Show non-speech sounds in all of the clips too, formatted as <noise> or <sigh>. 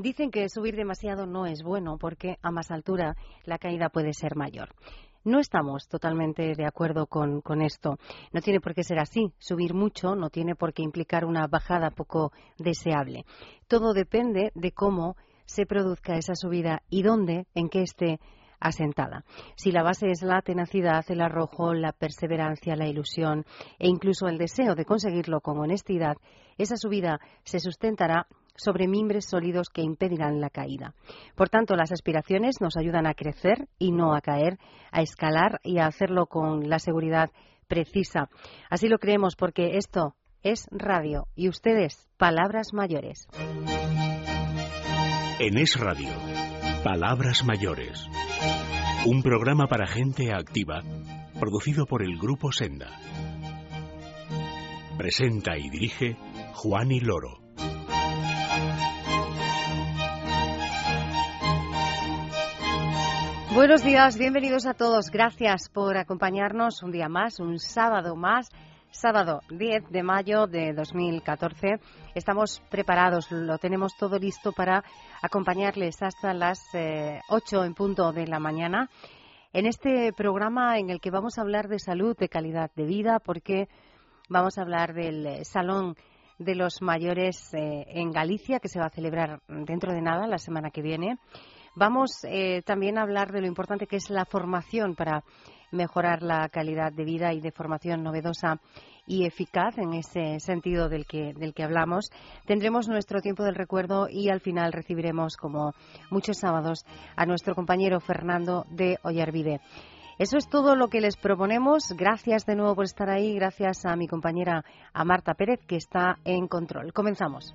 Dicen que subir demasiado no es bueno porque a más altura la caída puede ser mayor. No estamos totalmente de acuerdo con, esto. No tiene por qué ser así. Subir mucho no tiene por qué implicar una bajada poco deseable. Todo depende de cómo se produzca esa subida y dónde, en qué esté asentada. Si la base es la tenacidad, el arrojo, la perseverancia, la ilusión e incluso el deseo de conseguirlo con honestidad, esa subida se sustentará sobre mimbres sólidos que impedirán la caída. Por tanto, las aspiraciones nos ayudan a crecer y no a caer, a escalar y a hacerlo con la seguridad precisa. Así lo creemos porque esto es radio y ustedes, palabras mayores. En Es Radio, Palabras Mayores. Un programa para gente activa, producido por el Grupo Senda. Presenta y dirige Juan y Loro. Buenos días, bienvenidos a todos. Gracias por acompañarnos un día más, un sábado más. Sábado 10 de mayo de 2014. Estamos preparados, lo tenemos todo listo para acompañarles hasta las 8 eh, en punto de la mañana en este programa en el que vamos a hablar de salud, de calidad de vida, porque vamos a hablar del Salón de los Mayores eh, en Galicia, que se va a celebrar dentro de nada, la semana que viene. Vamos eh, también a hablar de lo importante que es la formación para mejorar la calidad de vida y de formación novedosa y eficaz en ese sentido del que, del que hablamos. Tendremos nuestro tiempo del recuerdo y al final recibiremos, como muchos sábados, a nuestro compañero Fernando de Ollarvide. Eso es todo lo que les proponemos. Gracias de nuevo por estar ahí. Gracias a mi compañera a Marta Pérez, que está en control. Comenzamos.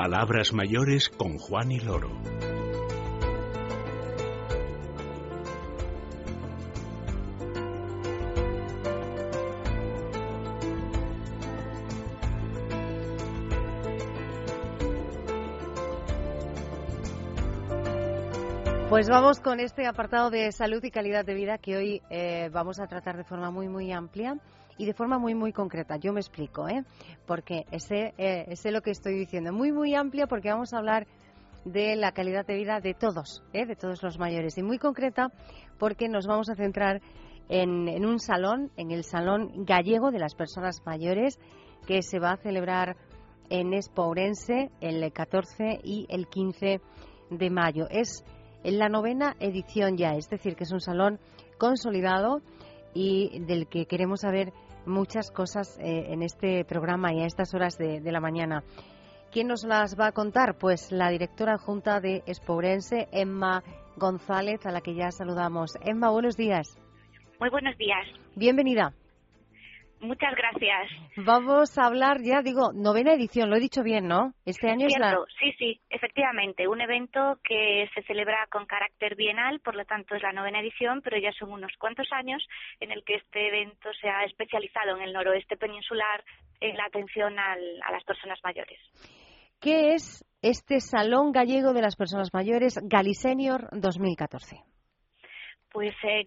Palabras mayores con Juan y Loro. Pues vamos con este apartado de salud y calidad de vida que hoy eh, vamos a tratar de forma muy, muy amplia y de forma muy, muy concreta. Yo me explico, ¿eh? Porque sé, eh, sé lo que estoy diciendo. Muy, muy amplia porque vamos a hablar de la calidad de vida de todos, ¿eh? de todos los mayores. Y muy concreta porque nos vamos a centrar en, en un salón, en el Salón Gallego de las Personas Mayores, que se va a celebrar en Espourense el 14 y el 15 de mayo. Es en la novena edición ya, es decir, que es un salón consolidado y del que queremos saber muchas cosas eh, en este programa y a estas horas de, la mañana. ¿Quién nos las va a contar? Pues la directora junta de Espourense, Emma González, a la que ya saludamos. Emma, buenos días. Muy buenos días. Bienvenida. Muchas gracias. Vamos a hablar ya, digo, novena edición, lo he dicho bien, ¿no? Este año es la... Sí, sí, efectivamente, un evento que se celebra con carácter bienal, por lo tanto es la novena edición, pero ya son unos cuantos años en el que este evento se ha especializado en el noroeste peninsular en la atención a las personas mayores. ¿Qué es este Salón Gallego de las Personas Mayores Galisenior 2014? Pues eh,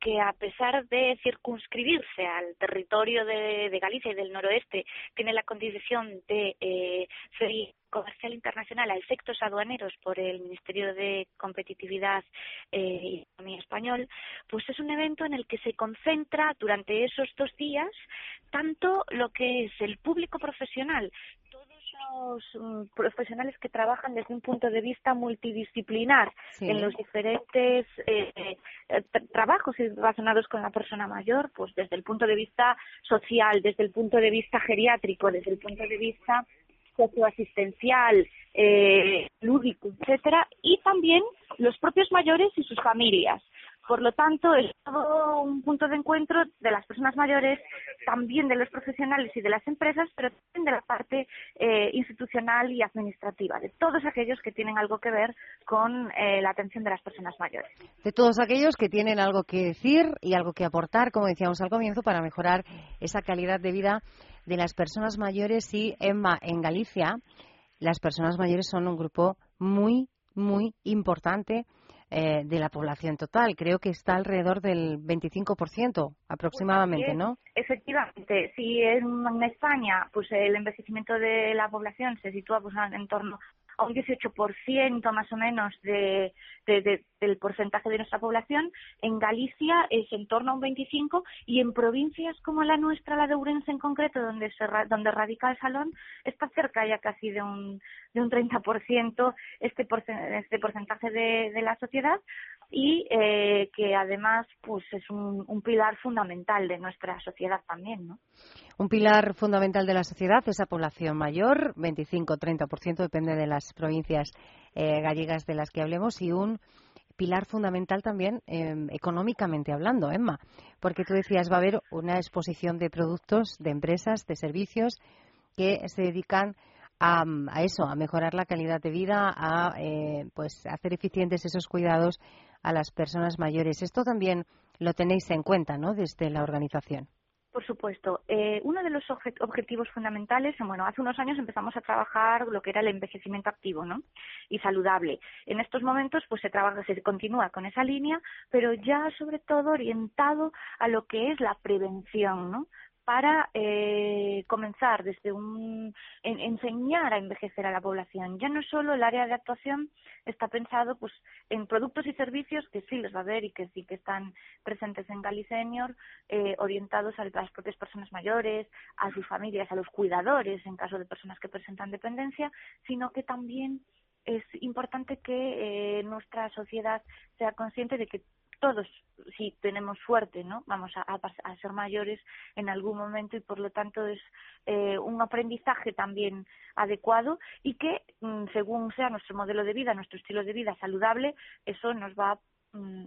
que a pesar de circunscribirse al territorio de, Galicia y del noroeste, tiene la condición de eh, comercial internacional a efectos aduaneros por el Ministerio de Competitividad eh, y Economía Español, pues es un evento en el que se concentra durante esos dos días tanto lo que es el público profesional, los mm, profesionales que trabajan desde un punto de vista multidisciplinar en los diferentes eh, eh, trabajos relacionados con la persona mayor, pues desde el punto de vista social, desde el punto de vista geriátrico, desde el punto de vista socioasistencial, eh, lúdico, etcétera, y también los propios mayores y sus familias Por lo tanto, es todo un punto de encuentro de las personas mayores, también de los profesionales y de las empresas, pero también de la parte eh, institucional y administrativa, de todos aquellos que tienen algo que ver con eh, la atención de las personas mayores. De todos aquellos que tienen algo que decir y algo que aportar, como decíamos al comienzo, para mejorar esa calidad de vida de las personas mayores y Emma en Galicia las personas mayores son un grupo muy, muy importante eh, de la población total. Creo que está alrededor del 25% aproximadamente, ¿no? Efectivamente, si en, España pues el envejecimiento de la población se sitúa pues, en torno a un 18% más o menos de, del porcentaje de nuestra población. En Galicia es en torno a un 25% y en provincias como la nuestra, la de Ourense en concreto, donde, se, donde radica el salón, está cerca ya casi de un, de un 30% este, este porcentaje de, de la sociedad y eh, que además pues es un, un pilar fundamental de nuestra sociedad también, ¿no? Un pilar fundamental de la sociedad, esa población mayor, 25-30%, depende de las provincias eh, gallegas de las que hablemos, y un pilar fundamental también em, económicamente hablando, Emma, porque tú decías va a haber una exposición de productos, de empresas, de servicios que se dedican a, eso, a mejorar la calidad de vida, a eh, pues hacer eficientes esos cuidados a las personas mayores. Esto también lo tenéis en cuenta, ¿no? Desde la organización. Por supuesto. Eh, uno de los objetivos fundamentales, bueno, hace unos años empezamos a trabajar lo que era el envejecimiento activo, ¿no? Y saludable. En estos momentos, pues se trabaja, se continúa con esa línea, pero ya sobre todo orientado a lo que es la prevención, ¿no? Para eh, comenzar desde un enseñar a envejecer a la población. Ya no solo el área de actuación está pensado pues en productos y servicios que sí los va a haber y que sí que están presentes en Senior, eh, orientados a las propias personas mayores, a sus familias, a los cuidadores en caso de personas que presentan dependencia, sino que también es importante que eh, nuestra sociedad sea consciente de que todos, si tenemos suerte, ¿no? Vamos a, a, ser mayores en algún momento y por lo tanto es eh, un aprendizaje también adecuado y que mm, según sea nuestro modelo de vida, nuestro estilo de vida saludable, eso nos va a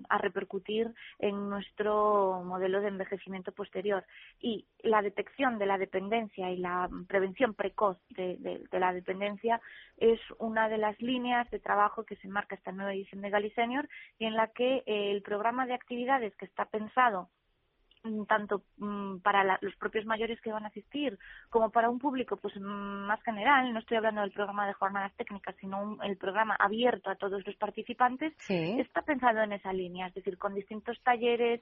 a repercutir en nuestro modelo de envejecimiento posterior. Y la detección de la dependencia y la prevención precoz de, la dependencia es una de las líneas de trabajo que se marca esta nueva edición de Gali Senior y en la que eh, el programa de actividades que está pensado Mm, tanto mm, para los propios mayores que van a asistir como para un público pues mm, más general. No estoy hablando del programa de jornadas técnicas sino el programa abierto a todos los participantes. Está pensado en esa línea es decir con distintos talleres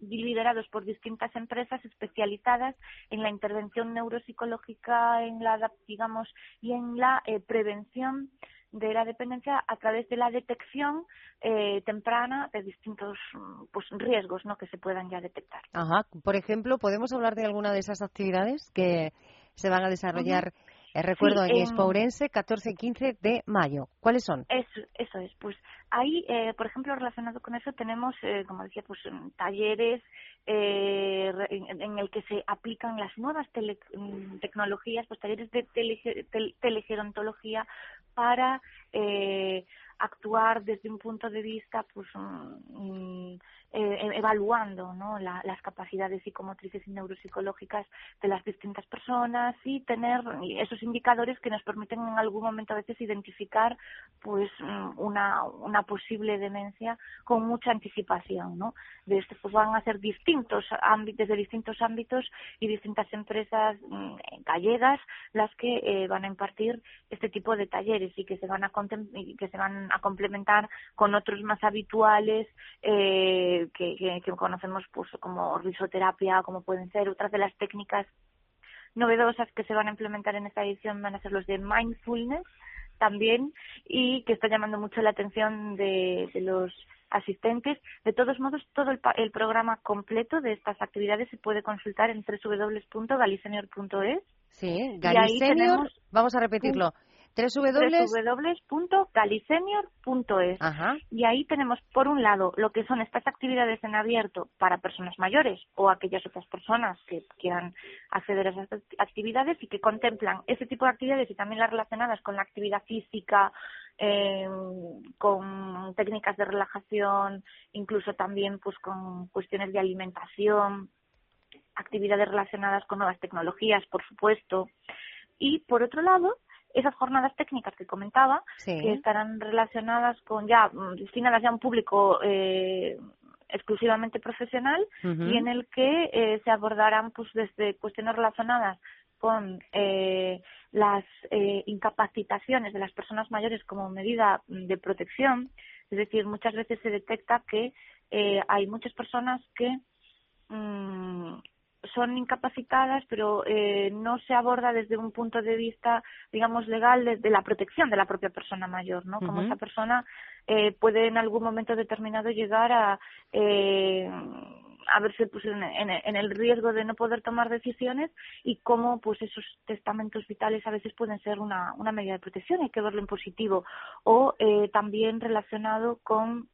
liderados por distintas empresas especializadas en la intervención neuropsicológica en la digamos y en la eh, prevención de la dependencia a través de la detección eh, temprana de distintos pues, riesgos ¿no? que se puedan ya detectar. Ajá. Por ejemplo, ¿podemos hablar de alguna de esas actividades que se van a desarrollar? Eh, recuerdo en Espourense, 14 y 15 de mayo. ¿Cuáles son? Eso, eso es. Pues ahí, eh, por ejemplo, relacionado con eso, tenemos, eh, como decía, pues talleres eh, en, en, el que se aplican las nuevas tele, mm, tecnologías, pues talleres de telegerontología para eh, actuar desde un punto de vista pues mm, eh, evaluando ¿no? las capacidades psicomotrices y neuropsicológicas de las distintas personas y tener esos indicadores que nos permiten en algún momento a veces identificar pues mm, una, posible demencia con mucha anticipación ¿no? de este pues van a ser distintos ámbitos distintos ámbitos y distintas empresas gallegas las que eh, van a impartir este tipo de talleres y que se van a que se van a complementar con otros más habituales eh, que, que, conocemos pues como risoterapia, como pueden ser otras de las técnicas novedosas que se van a implementar en esta edición van a ser los de mindfulness también y que está llamando mucho la atención de, los asistentes. De todos modos, todo el, el, programa completo de estas actividades se puede consultar en www.galicenior.es. Sí, Galicenior, vamos a repetirlo www.galicenior.es. Y ahí tenemos, por un lado, lo que son estas actividades en abierto para personas mayores o aquellas otras personas que quieran acceder a esas actividades y que contemplan ese tipo de actividades y también las relacionadas con la actividad física, eh, con técnicas de relajación, incluso también pues con cuestiones de alimentación, actividades relacionadas con nuevas tecnologías, por supuesto. Y por otro lado, esas jornadas técnicas que comentaba, que estarán relacionadas con ya, mm, destinadas ya a un público eh, exclusivamente profesional y en el que eh, se abordarán pues desde cuestiones relacionadas con eh, las eh, incapacitaciones de las personas mayores como medida de protección, es decir, muchas veces se detecta que eh, hay muchas personas que mm, son incapacitadas, pero eh, no se aborda desde un punto de vista, digamos, legal de, la protección de la propia persona mayor, ¿no? Como esa persona eh, puede en algún momento determinado llegar a eh, a verse pues, en, en, el riesgo de no poder tomar decisiones y cómo pues esos testamentos vitales a veces pueden ser una, una medida de protección, hay que verlo en positivo, o eh, también relacionado con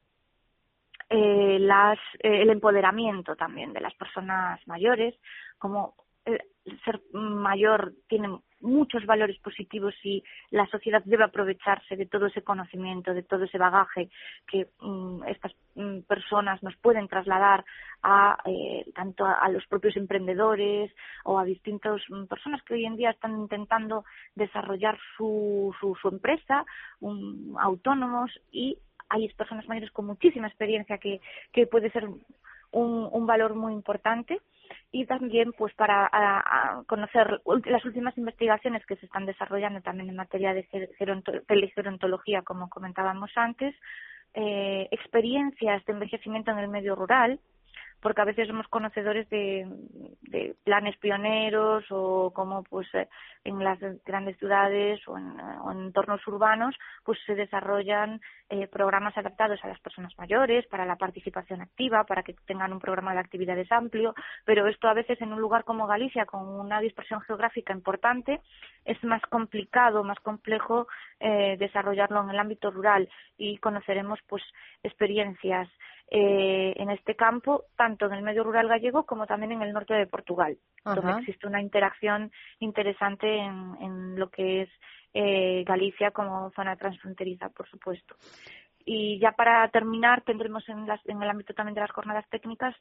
eh, las, eh, el empoderamiento también de las personas mayores, como el ser mayor tiene muchos valores positivos y la sociedad debe aprovecharse de todo ese conocimiento, de todo ese bagaje que mm, estas mm, personas nos pueden trasladar a eh, tanto a, los propios emprendedores o a distintas mm, personas que hoy en día están intentando desarrollar su, su, su empresa, autónomos y hay personas mayores con muchísima experiencia que, que puede ser un, un valor muy importante. Y también pues para conocer las últimas investigaciones que se están desarrollando también en materia de gerontología como comentábamos antes eh, experiencias de envejecimiento en el medio rural porque a veces somos conocedores de, planes pioneros o como pues eh, en las grandes ciudades o en, entornos urbanos pues se desarrollan eh, programas adaptados a las personas mayores para la participación activa para que tengan un programa de actividades amplio pero esto a veces en un lugar como Galicia con una dispersión geográfica importante es más complicado más complejo eh, desarrollarlo en el ámbito rural y conoceremos pues experiencias eh, en este campo, tanto en el medio rural gallego como también en el norte de Portugal, donde existe una interacción interesante en, en lo que es eh, Galicia como zona transfronteriza, por supuesto. Y ya para terminar, tendremos en, las, en el ámbito también de las jornadas técnicas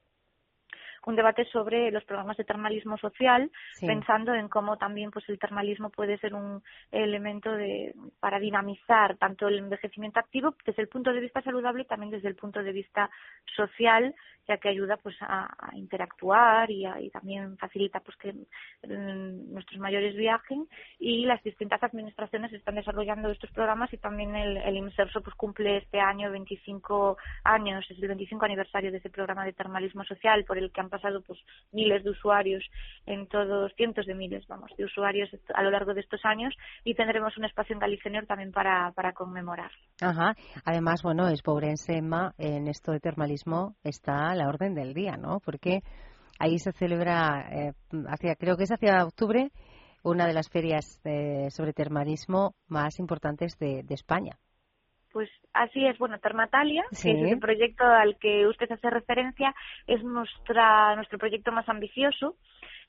un debate sobre los programas de termalismo social, pensando en cómo también pues el termalismo puede ser un elemento de, para dinamizar tanto el envejecimiento activo desde el punto de vista saludable y también desde el punto de vista social, ya que ayuda pues a, interactuar y, también facilita pues que mm, nuestros mayores viajen. Y las distintas administraciones están desarrollando estos programas y también el, el IMSERSO pues cumple este año 25 años, es el 25 aniversario de ese programa de termalismo social por el que han pasado pues miles de usuarios en todos, cientos de miles, vamos, de usuarios a lo largo de estos años y tendremos un espacio en Galicenior también para, para conmemorar. Ajá. Además, bueno, es Pobrense Emma, en esto de termalismo está la orden del día, ¿no? Porque ahí se celebra, eh, hacia, creo que es hacia octubre, una de las ferias eh, sobre termalismo más importantes de España. Pues así es, bueno, Termatalia, que es el proyecto al que usted hace referencia, es nuestra, nuestro proyecto más ambicioso.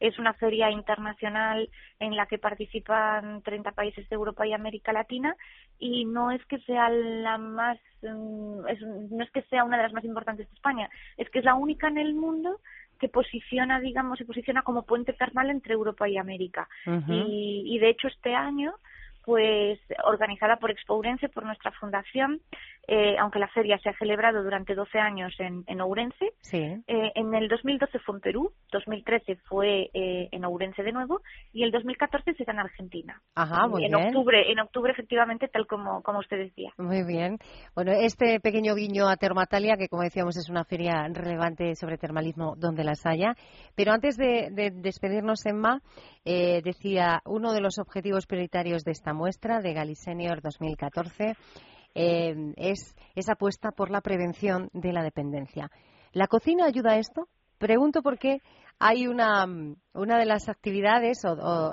Es una feria internacional en la que participan 30 países de Europa y América Latina y no es que sea la más, mm, no es que sea una de las más importantes de España, es que es la única en el mundo que posiciona, digamos, se posiciona como puente termal entre Europa y América. y, y de hecho este año pues organizada por Expourense, por nuestra fundación, eh, aunque la feria se ha celebrado durante 12 años en, en Ourense. Eh, en el 2012 fue en Perú, 2013 fue eh, en Ourense de nuevo y el 2014 será en Argentina. Ajá, muy en octubre, en octubre efectivamente, tal como, como usted decía. Muy bien. Bueno, este pequeño guiño a Termatalia, que como decíamos es una feria relevante sobre termalismo donde las haya. Pero antes de, de despedirnos, Emma, decía uno de los objetivos prioritarios de esta muestra de Galisenior 2014 eh, es apuesta por la prevención de la dependencia. ¿La cocina ayuda a esto? Pregunto porque hay una, una de las actividades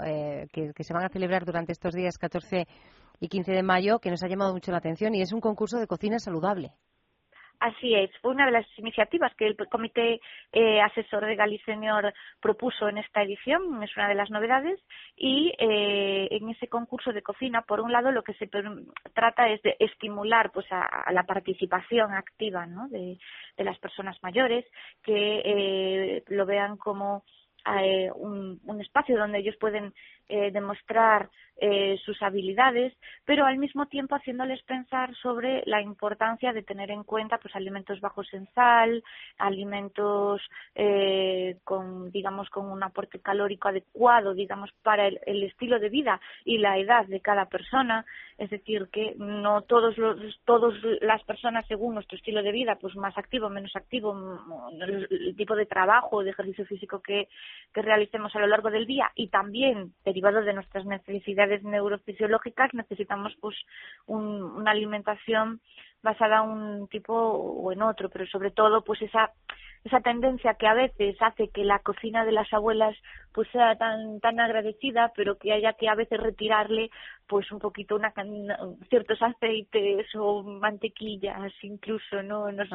eh, que, se van a celebrar durante estos días 14 y 15 de mayo que nos ha llamado mucho la atención y es un concurso de cocina saludable. Así es, fue una de las iniciativas que el Comité eh, Asesor de Galiceñor propuso en esta edición, es una de las novedades, y eh, en ese concurso de cocina, por un lado, lo que se trata es de estimular pues, a, la participación activa ¿no? de, las personas mayores, que eh, lo vean como eh, un, espacio donde ellos pueden eh, demostrar eh, sus habilidades, pero al mismo tiempo haciéndoles pensar sobre la importancia de tener en cuenta pues alimentos bajos en sal, alimentos eh, con digamos con un aporte calórico adecuado, digamos para el, estilo de vida y la edad de cada persona, es decir que no todos los todos las personas según nuestro estilo de vida, pues más activo, menos activo, el tipo de trabajo, de ejercicio físico que, que realicemos a lo largo del día y también derivado de nuestras necesidades neurofisiológicas necesitamos pues una alimentación basada en un tipo o en otro, pero sobre todo pues esa esa tendencia que a veces hace que la cocina de las abuelas pues sea tan tan agradecida pero que haya que a veces retirarle pues un poquito una, ciertos aceites o mantequillas incluso no nos,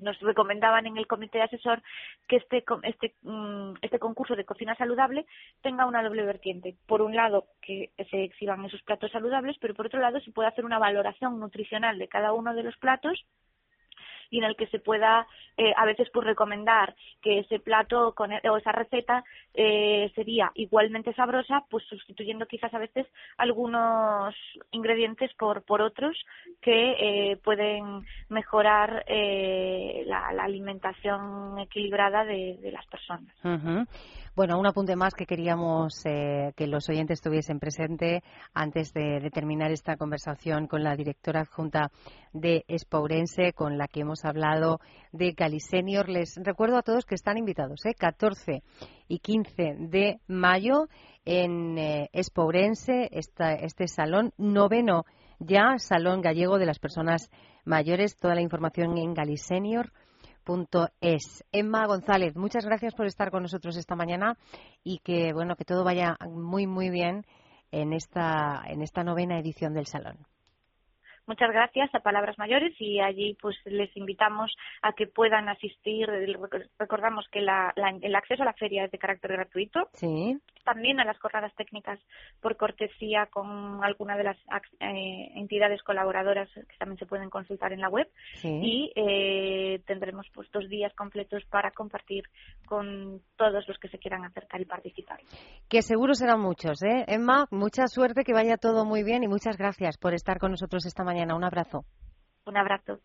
nos, recomendaban en el comité asesor que este este mm, este concurso de cocina saludable tenga una doble vertiente. Por un lado que se exhiban esos platos saludables pero por otro lado se puede hacer una valoración nutricional de cada uno de los platos y en el que se pueda eh, a veces pues recomendar que ese plato con, e, o esa receta eh, sería igualmente sabrosa pues sustituyendo quizás a veces algunos ingredientes por por otros que eh, pueden mejorar eh, la, la, alimentación equilibrada de, de las personas. Bueno, un apunte más que queríamos eh, que los oyentes tuviesen presente antes de, terminar esta conversación con la directora adjunta de Espourense, con la que hemos hablado de Senior. Les recuerdo a todos que están invitados, ¿eh? 14 y 15 de mayo en eh, Espourense, este salón noveno ya, Salón Gallego de las Personas Mayores. Toda la información en Galisenior es. Emma González, muchas gracias por estar con nosotros esta mañana y que bueno que todo vaya muy muy bien en esta en esta novena edición del salón. Muchas gracias a Palabras Mayores y allí pues les invitamos a que puedan asistir. Recordamos que la, el acceso a la feria es de carácter gratuito. Sí también a las jornadas técnicas por cortesía con alguna de las eh, entidades colaboradoras que también se pueden consultar en la web y eh, tendremos pues dos días completos para compartir con todos los que se quieran acercar y participar. Que seguro serán muchos, ¿eh? Emma, mucha suerte, que vaya todo muy bien y muchas gracias por estar con nosotros esta mañana. Un abrazo. Un abrazo.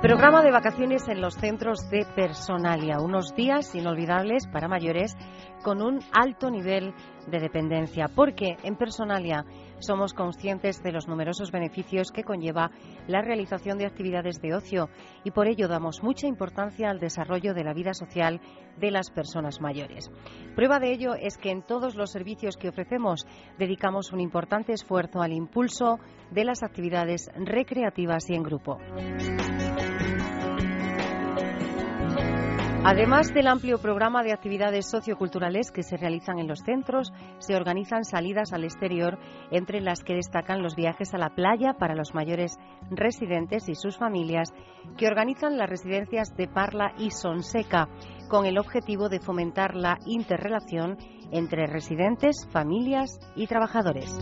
Programa de vacaciones en los centros de Personalia. Unos días inolvidables para mayores con un alto nivel de dependencia. Porque en Personalia somos conscientes de los numerosos beneficios que conlleva la realización de actividades de ocio y por ello damos mucha importancia al desarrollo de la vida social de las personas mayores. Prueba de ello es que en todos los servicios que ofrecemos dedicamos un importante esfuerzo al impulso de las actividades recreativas y en grupo. Además del amplio programa de actividades socioculturales que se realizan en los centros, se organizan salidas al exterior, entre las que destacan los viajes a la playa para los mayores residentes y sus familias, que organizan las residencias de Parla y Sonseca, con el objetivo de fomentar la interrelación entre residentes, familias y trabajadores.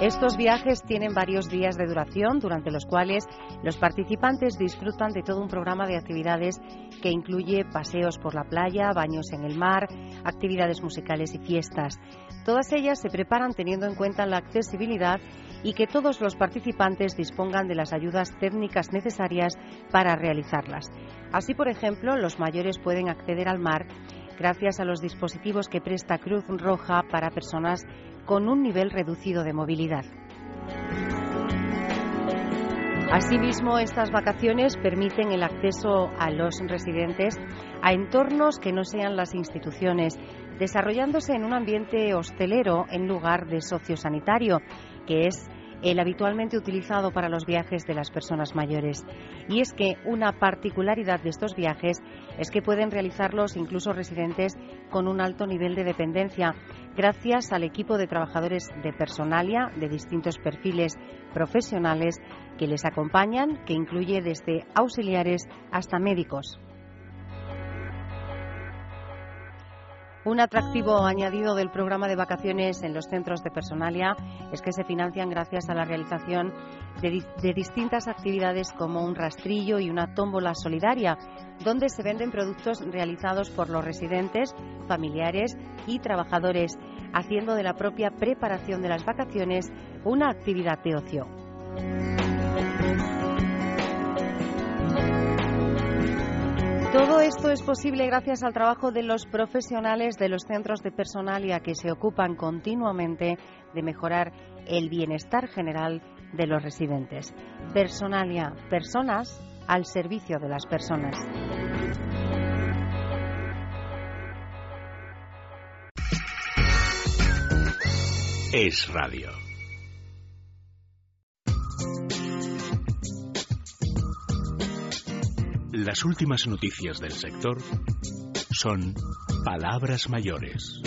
Estos viajes tienen varios días de duración, durante los cuales los participantes disfrutan de todo un programa de actividades que incluye paseos por la playa, baños en el mar, actividades musicales y fiestas. Todas ellas se preparan teniendo en cuenta la accesibilidad y que todos los participantes dispongan de las ayudas técnicas necesarias para realizarlas. Así, por ejemplo, los mayores pueden acceder al mar gracias a los dispositivos que presta Cruz Roja para personas con un nivel reducido de movilidad. Asimismo, estas vacaciones permiten el acceso a los residentes a entornos que no sean las instituciones, desarrollándose en un ambiente hostelero en lugar de sociosanitario, que es el habitualmente utilizado para los viajes de las personas mayores. Y es que una particularidad de estos viajes es que pueden realizarlos incluso residentes con un alto nivel de dependencia, gracias al equipo de trabajadores de personalia de distintos perfiles profesionales que les acompañan, que incluye desde auxiliares hasta médicos. Un atractivo añadido del programa de vacaciones en los centros de personalia es que se financian gracias a la realización de, distintas actividades como un rastrillo y una tómbola solidaria, donde se venden productos realizados por los residentes, familiares y trabajadores, haciendo de la propia preparación de las vacaciones una actividad de ocio. Todo esto es posible gracias al trabajo de los profesionales de los centros de personalia que se ocupan continuamente de mejorar el bienestar general de los residentes. Personalia, personas al servicio de las personas. Es radio. Las últimas noticias del sector son palabras mayores.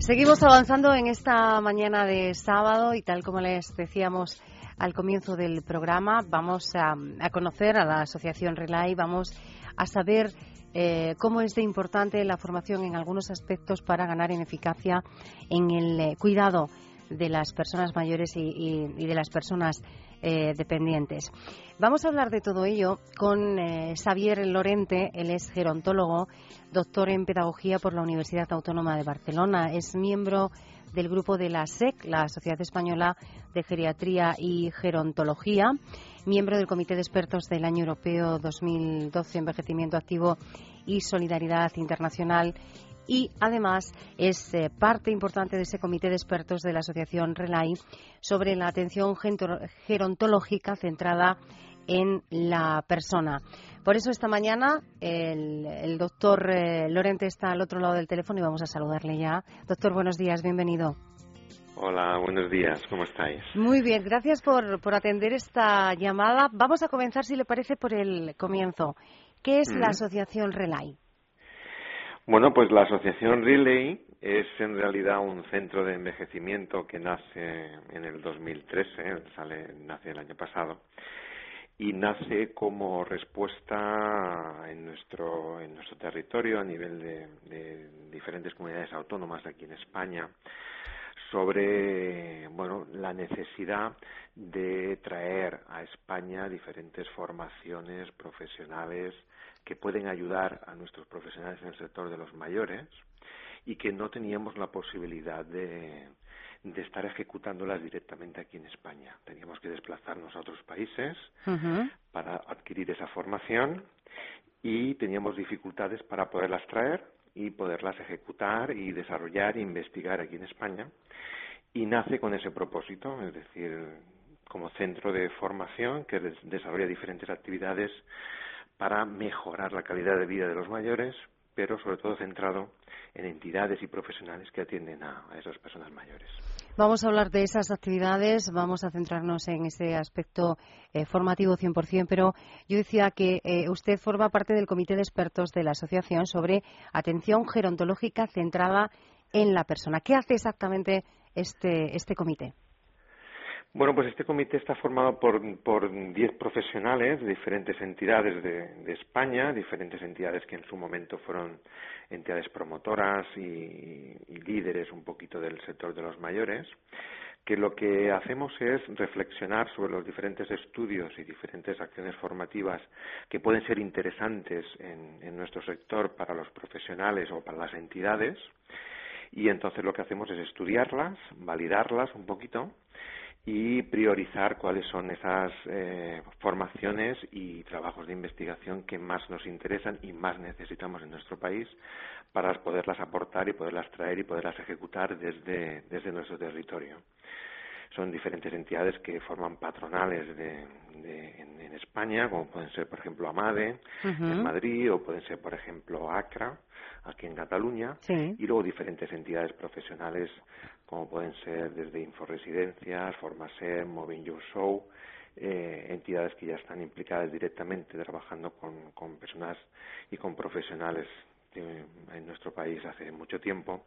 Seguimos avanzando en esta mañana de sábado y tal como les decíamos al comienzo del programa, vamos a, conocer a la Asociación Relay, vamos a saber eh, cómo es de importante la formación en algunos aspectos para ganar en eficacia en el eh, cuidado de las personas mayores y, de las personas eh, dependientes. Vamos a hablar de todo ello con eh, Xavier Lorente, él es gerontólogo, doctor en pedagogía por la Universidad Autónoma de Barcelona, es miembro del grupo de la SEC, la Sociedad Española de Geriatría y Gerontología, miembro del Comité de Expertos del Año Europeo 2012, Envejecimiento Activo y Solidaridad Internacional y además es eh, parte importante de ese comité de expertos de la Asociación RELAI sobre la atención gerontológica centrada en la persona. Por eso esta mañana el, doctor eh, Lorente está al otro lado del teléfono y vamos a saludarle ya. Doctor, buenos días, bienvenido. Hola, buenos días, ¿cómo estáis? Muy bien, gracias por, por atender esta llamada. Vamos a comenzar, si le parece, por el comienzo. ¿Qué es la Asociación RELAI? Bueno, pues la asociación Relay es en realidad un centro de envejecimiento que nace en el 2013, sale, nace el año pasado, y nace como respuesta en nuestro, en nuestro territorio a nivel de, de diferentes comunidades autónomas aquí en España sobre bueno la necesidad de traer a España diferentes formaciones profesionales que pueden ayudar a nuestros profesionales en el sector de los mayores y que no teníamos la posibilidad de, de estar ejecutándolas directamente aquí en España. Teníamos que desplazarnos a otros países para adquirir esa formación y teníamos dificultades para poderlas traer y poderlas ejecutar y desarrollar e investigar aquí en España. Y nace con ese propósito, es decir, como centro de formación que desarrolla diferentes actividades para mejorar la calidad de vida de los mayores, pero sobre todo centrado en entidades y profesionales que atienden a, esas personas mayores. Vamos a hablar de esas actividades, vamos a centrarnos en ese aspecto eh, formativo 100%, pero yo decía que eh, usted forma parte del comité de expertos de la asociación sobre atención gerontológica centrada en la persona. ¿Qué hace exactamente este, este comité? Bueno, pues este comité está formado por, por diez profesionales de diferentes entidades de, España, diferentes entidades que en su momento fueron entidades promotoras y, líderes un poquito del sector de los mayores, que lo que hacemos es reflexionar sobre los diferentes estudios y diferentes acciones formativas que pueden ser interesantes en nuestro sector para los profesionales o para las entidades, y entonces lo que hacemos es estudiarlas, validarlas un poquito y priorizar cuáles son esas eh, formaciones y trabajos de investigación que más nos interesan y más necesitamos en nuestro país para poderlas aportar y poderlas traer y poderlas ejecutar desde, desde nuestro territorio. Son diferentes entidades que forman patronales de, en, España, como pueden ser, por ejemplo, AMADE en Madrid, o pueden ser, por ejemplo, ACRA, aquí en Cataluña, y luego diferentes entidades profesionales, como pueden ser desde Inforesidencias, Formasem, Moving Your Show, eh, entidades que ya están implicadas directamente trabajando con, con personas y con profesionales en nuestro país hace mucho tiempo,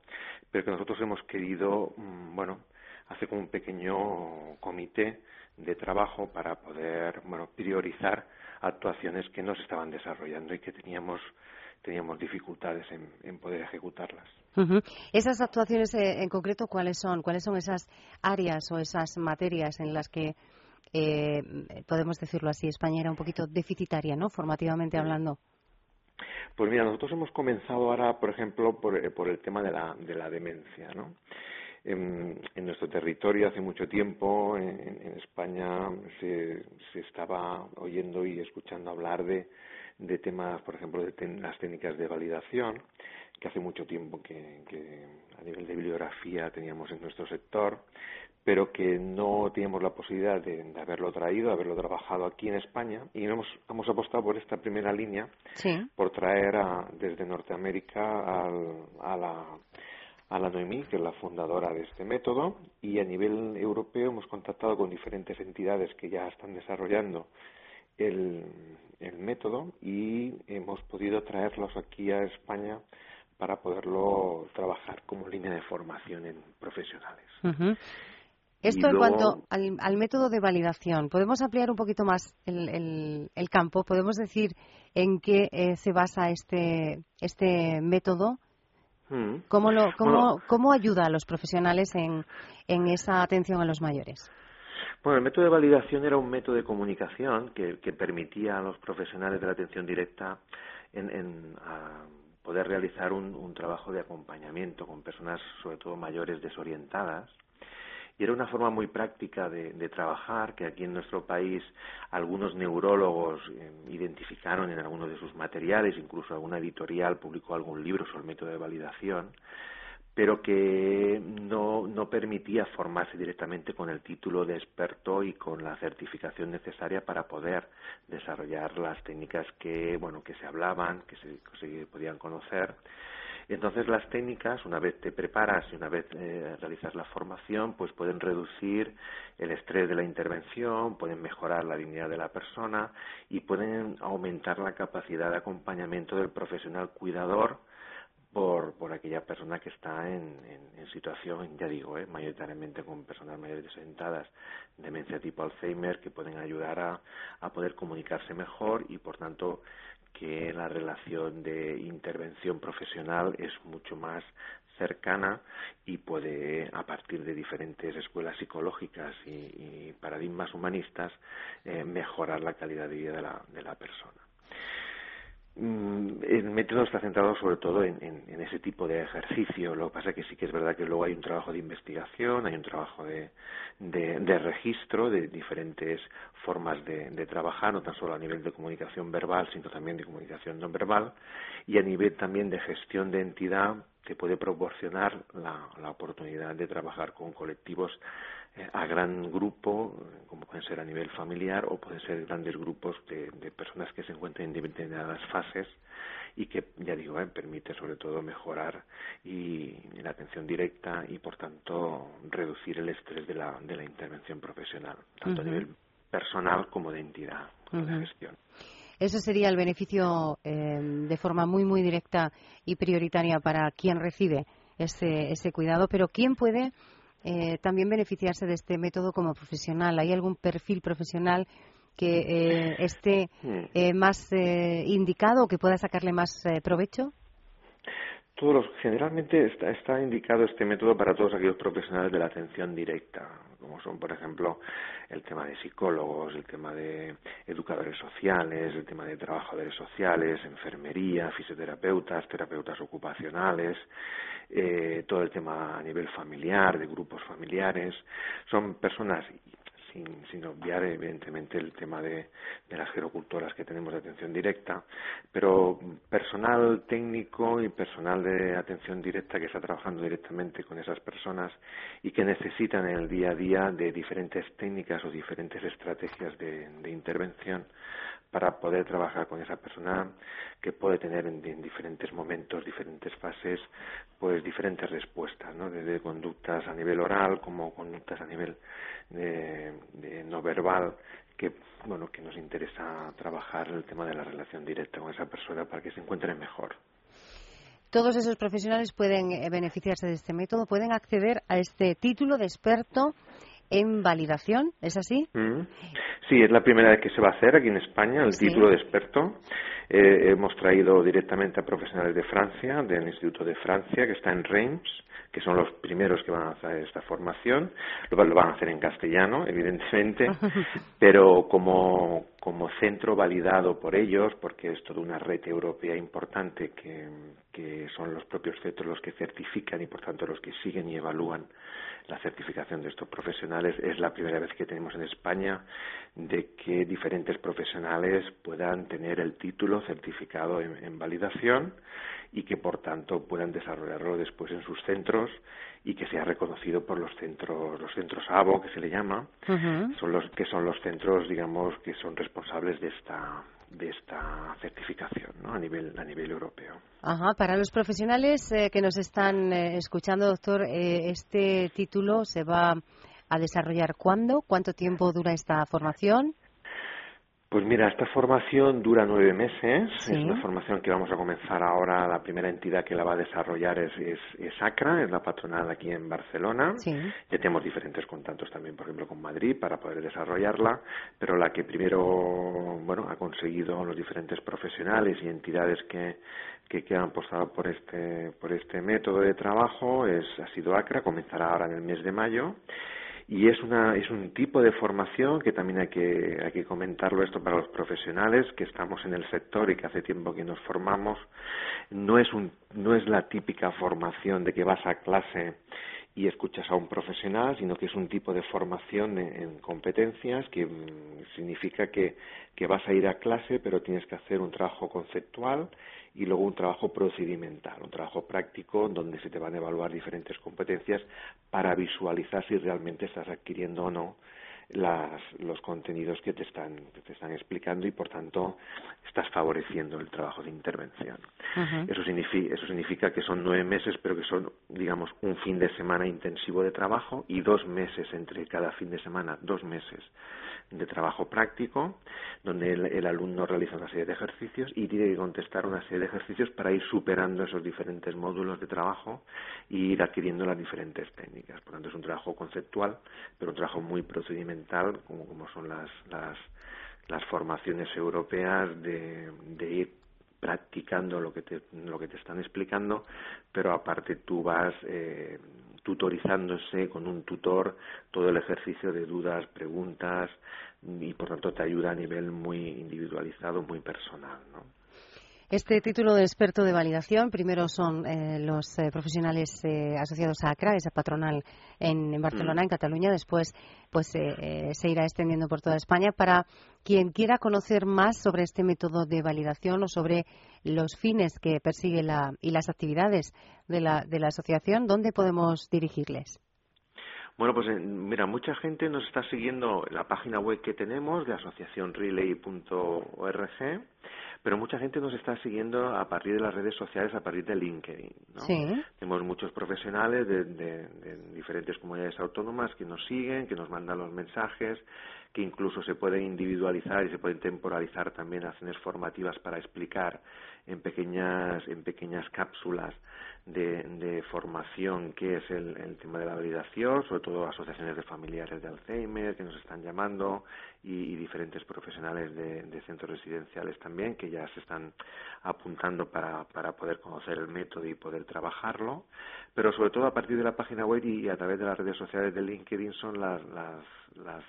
pero que nosotros hemos querido, mm, bueno, hacer como un pequeño comité de trabajo para poder, bueno, priorizar actuaciones que no se estaban desarrollando y que teníamos teníamos dificultades en, poder ejecutarlas. Esas actuaciones eh, en concreto, ¿cuáles son? ¿Cuáles son esas áreas o esas materias en las que eh, podemos decirlo así, España era un poquito deficitaria, ¿no? Formativamente hablando. Pues mira, nosotros hemos comenzado ahora, por ejemplo, por, eh, el tema de la, de la demencia, ¿no? En, nuestro territorio hace mucho tiempo, en, España, se, se, estaba oyendo y escuchando hablar de, de temas, por ejemplo, de las técnicas de validación, que hace mucho tiempo que, que, a nivel de bibliografía teníamos en nuestro sector, pero que no teníamos la posibilidad de, haberlo traído, de haberlo trabajado aquí en España. Y hemos, hemos apostado por esta primera línea, por traer desde Norteamérica a, la, a la Noemí, que es la fundadora de este método, y a nivel europeo hemos contactado con diferentes entidades que ya están desarrollando el, el método y hemos podido traerlos aquí a España para poderlo trabajar como línea de formación en profesionales. Esto en cuanto al, método de validación, ¿podemos ampliar un poquito más el, el, campo? ¿Podemos decir en qué eh, se basa este, este método? Mm. ¿Cómo, lo, cómo, ¿Cómo ayuda a los profesionales en, en esa atención a los mayores? Bueno, el método de validación era un método de comunicación que, que permitía a los profesionales de la atención directa en, en poder realizar un, un, trabajo de acompañamiento con personas, sobre todo mayores, desorientadas, y era una forma muy práctica de, trabajar que aquí en nuestro país algunos neurólogos eh, identificaron en algunos de sus materiales, incluso alguna editorial publicó algún libro sobre el método de validación, pero que no, no permitía formarse directamente con el título de experto y con la certificación necesaria para poder desarrollar las técnicas que bueno que se hablaban, que se podían conocer entonces las técnicas, una vez te preparas y una vez eh, realizas la formación, pues pueden reducir el estrés de la intervención, pueden mejorar la dignidad de la persona y pueden aumentar la capacidad de acompañamiento del profesional cuidador por, por aquella persona que está en, situación, ya digo, eh, mayoritariamente con personas mayores desorientadas, demencia tipo Alzheimer, que pueden ayudar a, a poder comunicarse mejor y, por tanto, que la relación de intervención profesional es mucho más cercana y puede, a partir de diferentes escuelas psicológicas y, paradigmas humanistas, eh, mejorar la calidad de vida de la, de la persona. Mm, el método está centrado sobre todo en, ese tipo de ejercicio. Lo que pasa es que sí que es verdad que luego hay un trabajo de investigación, hay un trabajo de, registro de diferentes formas de, trabajar, no tan solo a nivel de comunicación verbal, sino también de comunicación no verbal, y a nivel también de gestión de entidad que puede proporcionar la oportunidad de trabajar con colectivos a gran grupo, como pueden ser a nivel familiar o pueden ser grandes grupos de, personas que se encuentran en determinadas fases y que, ya digo, eh, permite sobre todo mejorar y, la atención directa y, por tanto, reducir el estrés de la, de la intervención profesional, tanto a nivel personal como de entidad, de gestión. Eso sería el beneficio eh, de forma muy, muy directa y prioritaria para quien recibe ese, ese cuidado, pero ¿quién puede eh, también beneficiarse de este método como profesional? ¿Hay algún perfil profesional que eh, esté hmm. eh, más indicado o que pueda sacarle más provecho? Todos los, generalmente está, está, indicado este método para todos aquellos profesionales de la atención directa, como son, por ejemplo, el tema de psicólogos, el tema de educadores sociales, el tema de trabajadores sociales, enfermería, fisioterapeutas, terapeutas ocupacionales, eh, todo el tema a nivel familiar, de grupos familiares. Son personas sin, sin obviar evidentemente el tema de, las gerocultoras que tenemos de atención directa, pero personal técnico y personal de atención directa que está trabajando directamente con esas personas y que necesitan en el día a día de diferentes técnicas o diferentes estrategias de intervención para poder trabajar con esa persona que puede tener en, diferentes momentos, diferentes fases, pues diferentes respuestas, ¿no? Desde conductas a nivel oral como conductas a nivel de, no verbal, que bueno que nos interesa trabajar el tema de la relación directa con esa persona para que se encuentre mejor. Todos esos profesionales pueden eh, beneficiarse de este método, pueden acceder a este título de experto en validación, ¿es así? Mm. Sí, es la primera vez que se va a hacer aquí en España el título de experto. Eh, hemos traído directamente a profesionales de Francia, del Instituto de Francia, que está en Reims, que son los primeros que van a hacer esta formación. Lo, van a hacer en castellano, evidentemente, <laughs> pero como, como centro validado por ellos, porque es toda una red europea importante que, que son los propios centros los que certifican y, por tanto, los que siguen y evalúan la certificación de estos profesionales. Es la primera vez que tenemos en España de que diferentes profesionales puedan tener el título certificado en, validación y que por tanto puedan desarrollarlo después en sus centros y que sea reconocido por los centros los centros ABO que se le llama son los que son los centros digamos que son responsables de esta de esta certificación ¿no? a nivel a nivel europeo. Ajá, para los profesionales eh, que nos están eh, escuchando, doctor, eh, este título se va a desarrollar cuándo, cuánto tiempo dura esta formación. Pues mira, esta formación dura nueve meses. Es una formación que vamos a comenzar ahora. La primera entidad que la va a desarrollar es, es, ACRA, es la patronal aquí en Barcelona. Ya tenemos diferentes contactos también, por ejemplo, con Madrid para poder desarrollarla. Pero la que primero, bueno, ha conseguido los diferentes profesionales y entidades que, que, que han apostado por este, por este método de trabajo es, ha sido ACRA. Comenzará ahora en el mes de mayo y es una es un tipo de formación que también hay que hay que comentarlo esto para los profesionales que estamos en el sector y que hace tiempo que nos formamos. No es un no es la típica formación de que vas a clase y escuchas a un profesional, sino que es un tipo de formación en, competencias que mm, significa que, que vas a ir a clase, pero tienes que hacer un trabajo conceptual y luego un trabajo procedimental, un trabajo práctico donde se te van a evaluar diferentes competencias para visualizar si realmente estás adquiriendo o no las, los contenidos que te están que te están explicando y por tanto estás favoreciendo el trabajo de intervención. Eso significa eso significa que son nueve meses, pero que son digamos un fin de semana intensivo de trabajo y dos meses entre cada fin de semana, dos meses de trabajo práctico, donde el, alumno realiza una serie de ejercicios y tiene que contestar una serie de ejercicios para ir superando esos diferentes módulos de trabajo y ir adquiriendo las diferentes técnicas. Por lo tanto, es un trabajo conceptual, pero un trabajo muy procedimental, como, son las, las, las formaciones europeas de, de ir practicando lo que te, lo que te están explicando, pero aparte tú vas eh, tutorizándose con un tutor todo el ejercicio de dudas, preguntas y por tanto te ayuda a nivel muy individualizado, muy personal, ¿no? Este título de experto de validación, primero son eh, los eh, profesionales eh, asociados a ACRA, esa patronal en, Barcelona, mm. en Cataluña. Después, pues se irá extendiendo por toda España. Para quien quiera conocer más sobre este método de validación o sobre los fines que persigue la, y las actividades de la, de la asociación, ¿dónde podemos dirigirles? Bueno, pues mira, mucha gente nos está siguiendo la página web que tenemos de asociacionrelay.org pero mucha gente nos está siguiendo a partir de las redes sociales, a partir de LinkedIn. ¿no? Tenemos muchos profesionales de, de, diferentes comunidades autónomas que nos siguen, que nos mandan los mensajes, que incluso se pueden individualizar y se pueden temporalizar también acciones formativas para explicar en pequeñas, en pequeñas cápsulas de, de formación qué es el, el, tema de la validación, sobre todo asociaciones de familiares de Alzheimer que nos están llamando y, diferentes profesionales de, de, centros residenciales también que ya se están apuntando para, para poder conocer el método y poder trabajarlo, pero sobre todo a partir de la página web y, a través de las redes sociales de LinkedIn son las, las, las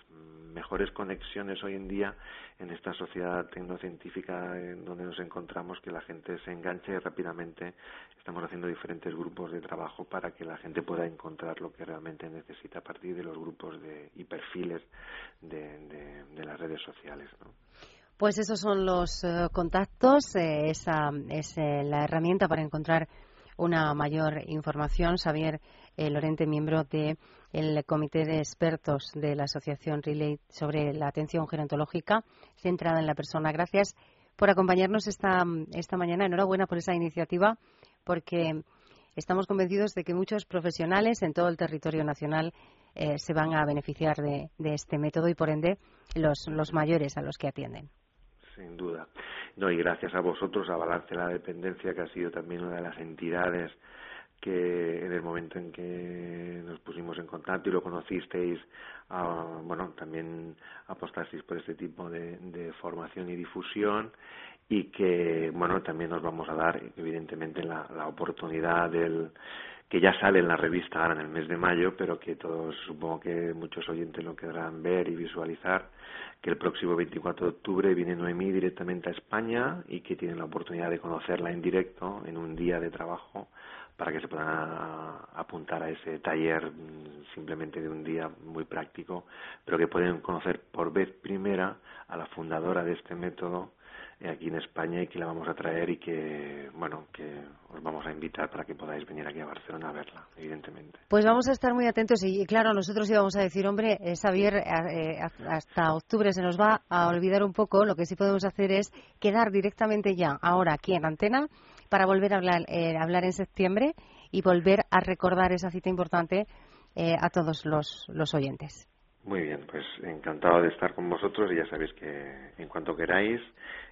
mejores conexiones hoy en día en esta sociedad tecnocientífica en donde nos encontramos, que la gente se enganche rápidamente. Estamos haciendo diferentes grupos de trabajo para que la gente pueda encontrar lo que realmente necesita a partir de los grupos de, y perfiles de, las redes sociales. Pues esos son los eh, contactos, eh, esa es eh, la herramienta para encontrar una mayor información. Xavier Lorente, miembro del Comité de Expertos de la Asociación Relay sobre la atención gerontológica centrada en la persona. Gracias por acompañarnos esta, esta mañana. Enhorabuena por esa iniciativa, porque estamos convencidos de que muchos profesionales en todo el territorio nacional se van a beneficiar de, de, este método y, por ende, los, los mayores a los que atienden sin duda. No, y gracias a vosotros, a Balance la Dependencia, que ha sido también una de las entidades que en el momento en que nos pusimos en contacto y lo conocisteis, ah, bueno, también apostasteis por este tipo de, de, formación y difusión y que, bueno, también nos vamos a dar, evidentemente, la, la oportunidad del que ya sale en la revista ahora en el mes de mayo, pero que todos, supongo que muchos oyentes lo querrán ver y visualizar, que el próximo 24 de octubre viene Noemí directamente a España y que tienen la oportunidad de conocerla en directo en un día de trabajo para que se puedan apuntar a ese taller mm, simplemente de un día muy práctico, pero que pueden conocer por vez primera a la fundadora de este método aquí en España y que la vamos a traer y que, bueno, que os vamos a invitar para que podáis venir aquí a Barcelona a verla, evidentemente. Pues vamos a estar muy atentos y, claro, nosotros íbamos a decir, hombre, eh, Xavier, eh, eh, hasta octubre se nos va a olvidar un poco, lo que sí podemos hacer es quedar directamente ya, ahora aquí en Antena, para volver a hablar, hablar en septiembre y volver a recordar esa cita importante a todos los, los oyentes. Muy bien, pues encantado de estar con vosotros y ya sabéis que en cuanto queráis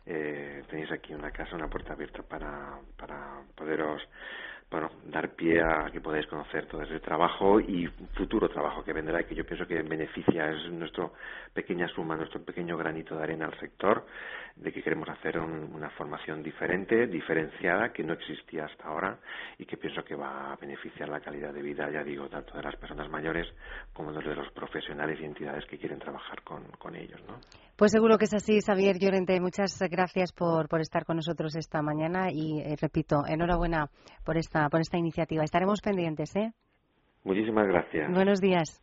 eh, tenéis aquí una casa, una puerta abierta para, para poderos bueno, dar pie a que podáis conocer todo ese trabajo y futuro trabajo que vendrá y que yo pienso que beneficia, es nuestra pequeña suma, nuestro pequeño granito de arena al sector, de que queremos hacer una formación diferente, diferenciada, que no existía hasta ahora y que pienso que va a beneficiar la calidad de vida, ya digo, tanto de las personas mayores como de los profesionales y entidades que quieren trabajar con, con ellos. ¿no? Pues seguro que es así, Xavier Llorente. Muchas gracias por, por estar con nosotros esta mañana y, eh, repito, enhorabuena por esta, por esta iniciativa. Estaremos pendientes, ¿eh? Muchísimas gracias. Buenos días.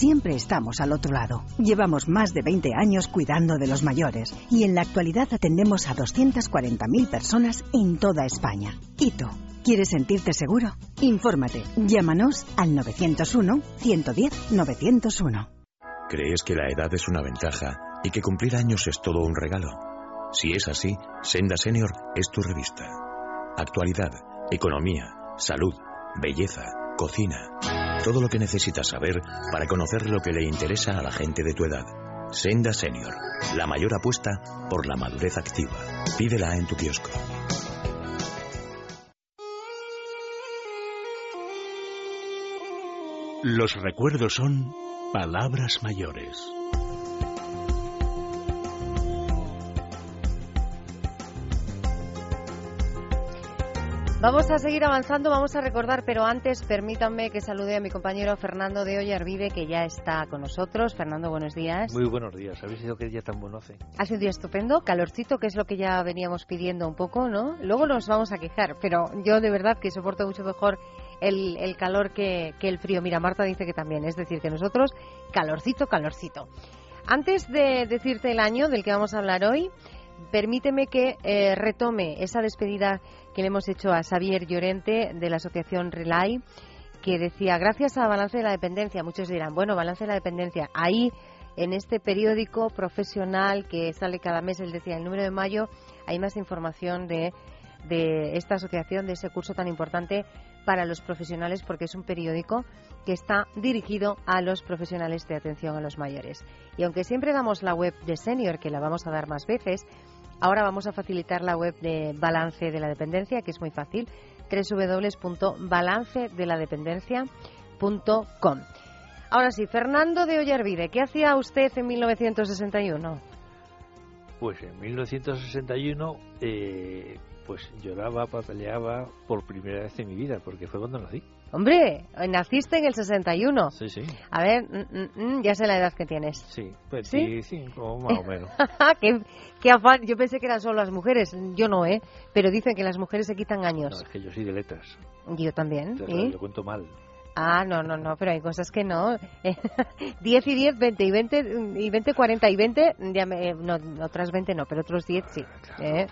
Siempre estamos al otro lado. Llevamos más de 20 años cuidando de los mayores y en la actualidad atendemos a 240.000 personas en toda España. ¿Y tú? ¿Quieres sentirte seguro? Infórmate. Llámanos al 901-110-901. ¿Crees que la edad es una ventaja y que cumplir años es todo un regalo? Si es así, Senda Senior es tu revista. Actualidad, economía, salud, belleza, cocina. Todo lo que necesitas saber para conocer lo que le interesa a la gente de tu edad. Senda Senior, la mayor apuesta por la madurez activa. Pídela en tu kiosco. Los recuerdos son palabras mayores. Vamos a seguir avanzando, vamos a recordar, pero antes permítanme que salude a mi compañero Fernando de Ollarvive, que ya está con nosotros. Fernando, buenos días. Muy buenos días. ¿Habéis sido qué día tan bueno hace? Hace un día estupendo, calorcito, que es lo que ya veníamos pidiendo un poco, ¿no? Luego nos vamos a quejar, pero yo de verdad que soporto mucho mejor el, el calor que, que el frío. Mira, Marta dice que también, es decir, que nosotros, calorcito, calorcito. Antes de decirte el año del que vamos a hablar hoy, permíteme que eh, retome esa despedida que le hemos hecho a Xavier Llorente de la Asociación Relay, que decía, gracias a Balance de la Dependencia, muchos dirán, bueno, Balance de la Dependencia, ahí en este periódico profesional que sale cada mes, él decía, el número de mayo, hay más información de de esta asociación, de ese curso tan importante para los profesionales, porque es un periódico que está dirigido a los profesionales de atención a los mayores. Y aunque siempre damos la web de Senior, que la vamos a dar más veces, ahora vamos a facilitar la web de Balance de la Dependencia, que es muy fácil, www.balancedeladependencia.com. Ahora sí, Fernando de Ollarvide, ¿qué hacía usted en 1961? Pues en 1961 eh, pues lloraba, pataleaba por primera vez en mi vida, porque fue cuando nací. Hombre, naciste en el 61. Sí, sí. A ver, mm, mm, mm, ya sé la edad que tienes. Sí, 25 más o menos. <laughs> ¿Qué, afán. Yo pensé que eran solo las mujeres. Yo no, ¿eh? Pero dicen que las mujeres se quitan años. No, es que yo soy de letras. Yo también. ¿Y? Lo cuento mal. Ah, no, no, no, pero hay cosas que no. <laughs> 10 y 10, 20 y 20, y 20, 40 y 20, ya me, no, otras 20 no, pero otros 10 sí. ¿eh?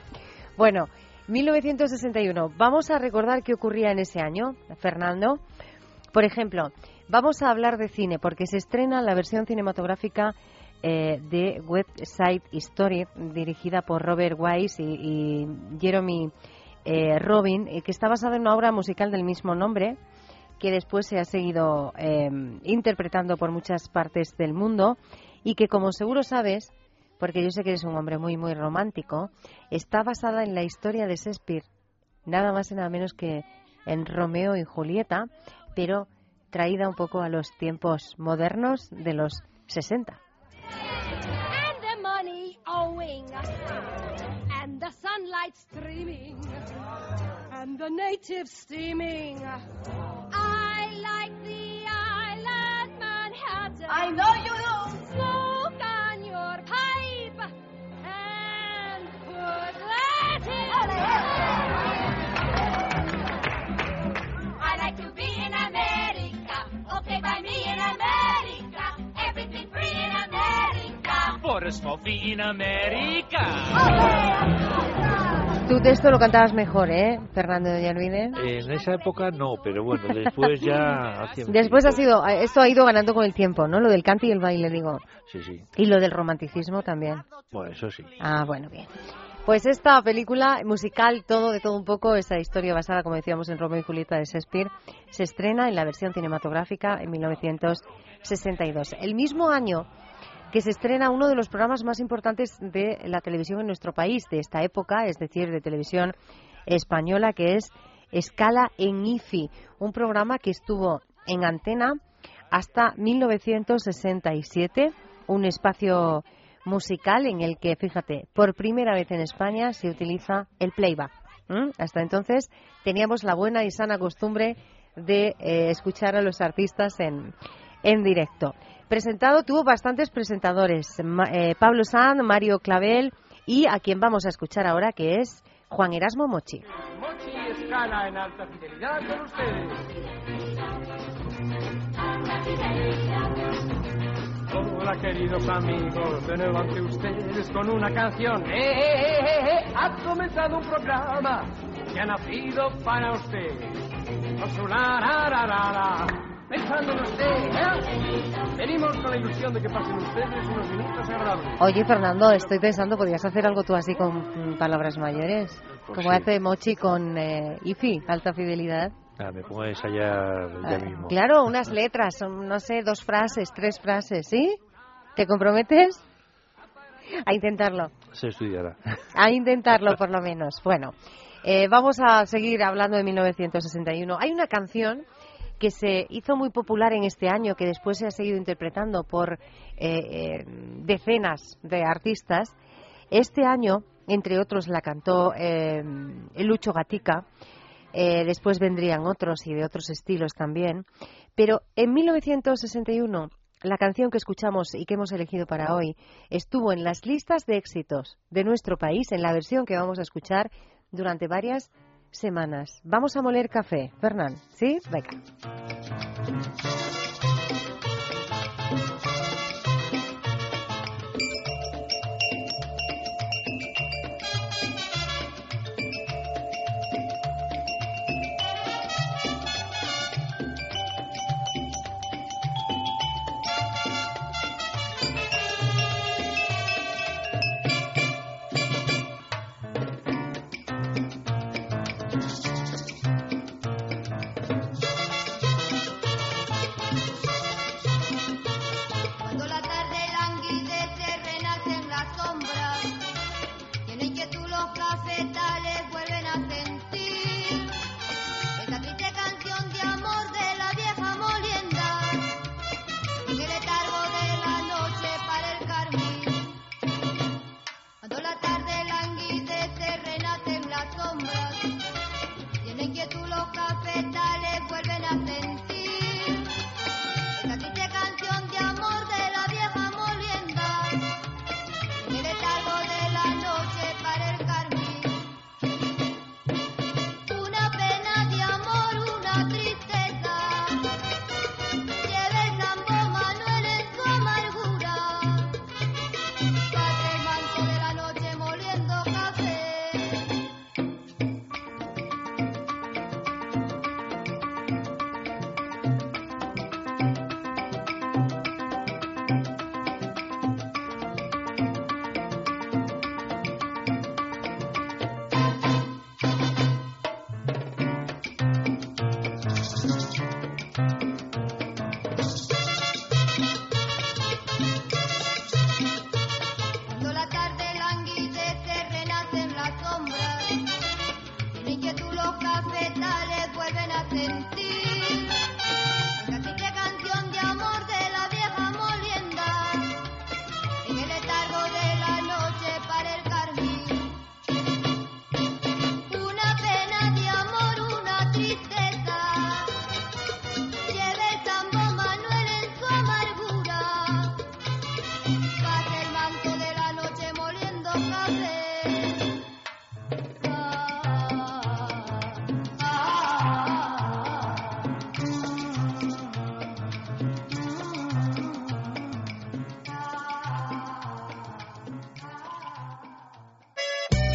Bueno, 1961. Vamos a recordar qué ocurría en ese año, Fernando. Por ejemplo, vamos a hablar de cine porque se estrena la versión cinematográfica eh, de Website Story, dirigida por Robert Wise y, Jeremy eh, Robin, eh, que está basada en una obra musical del mismo nombre que después se ha seguido interpretando por muchas partes del mundo y que, como seguro sabes, porque yo sé que eres un hombre muy, muy romántico, está basada en la historia de Shakespeare, nada más y nada menos que en Romeo y Julieta, pero traída un poco a los tiempos modernos de los 60. I know you do. Tú de esto lo cantabas mejor, ¿eh, Fernando de Yarvide? En esa época no, pero bueno, después ya... después ha sido, esto ha ido ganando con el tiempo, ¿no? Lo del cante y el baile, digo. Sí, sí. Y lo del romanticismo también. Bueno, eso sí. Ah, bueno, bien. Pues esta película musical, todo de todo un poco, esa historia basada, como decíamos, en Romeo y Julieta de Shakespeare, se estrena en la versión cinematográfica en 1962. El mismo año que se estrena uno de los programas más importantes de la televisión en nuestro país de esta época, es decir, de televisión española, que es Escala en IFI, un programa que estuvo en antena hasta 1967, un espacio musical en el que, fíjate, por primera vez en España se utiliza el playback. Hasta entonces teníamos la buena y sana costumbre de eh, escuchar a los artistas en, en directo. Presentado tuvo bastantes presentadores, eh, Pablo Sanz, Mario Clavel y a quien vamos a escuchar ahora que es Juan Erasmo Mochi. Mochi escala en alta fidelidad con Hola queridos amigos, de nuevo ante ustedes con una canción. ¡Eh, eh, eh, eh! eh! Ha comenzado un programa que ha nacido para ustedes. Pensando en usted, ¿eh? Venimos con la ilusión de que pasen ustedes unos minutos agradables. Oye, Fernando, estoy pensando, ¿podrías hacer algo tú así con palabras mayores? Pues Como hace Mochi con eh, IFI, alta fidelidad. Ah, me pongo a ensayar ya ah, mismo. Claro, unas letras, son, no sé, dos frases, tres frases, ¿sí? ¿Te comprometes? A intentarlo. Se estudiará. A intentarlo, por lo menos. Bueno, eh, vamos a seguir hablando de 1961. Hay una canción que se hizo muy popular en este año, que después se ha seguido interpretando por eh, eh, decenas de artistas. Este año, entre otros, la cantó Lucho Gatica eh, después vendrían otros y de otros estilos también. Pero en 1961 la canción que escuchamos y que hemos elegido para hoy estuvo en las listas de éxitos de nuestro país, en la versión que vamos a escuchar durante varias semanas. Vamos a moler café. Fernán, ¿sí? Venga.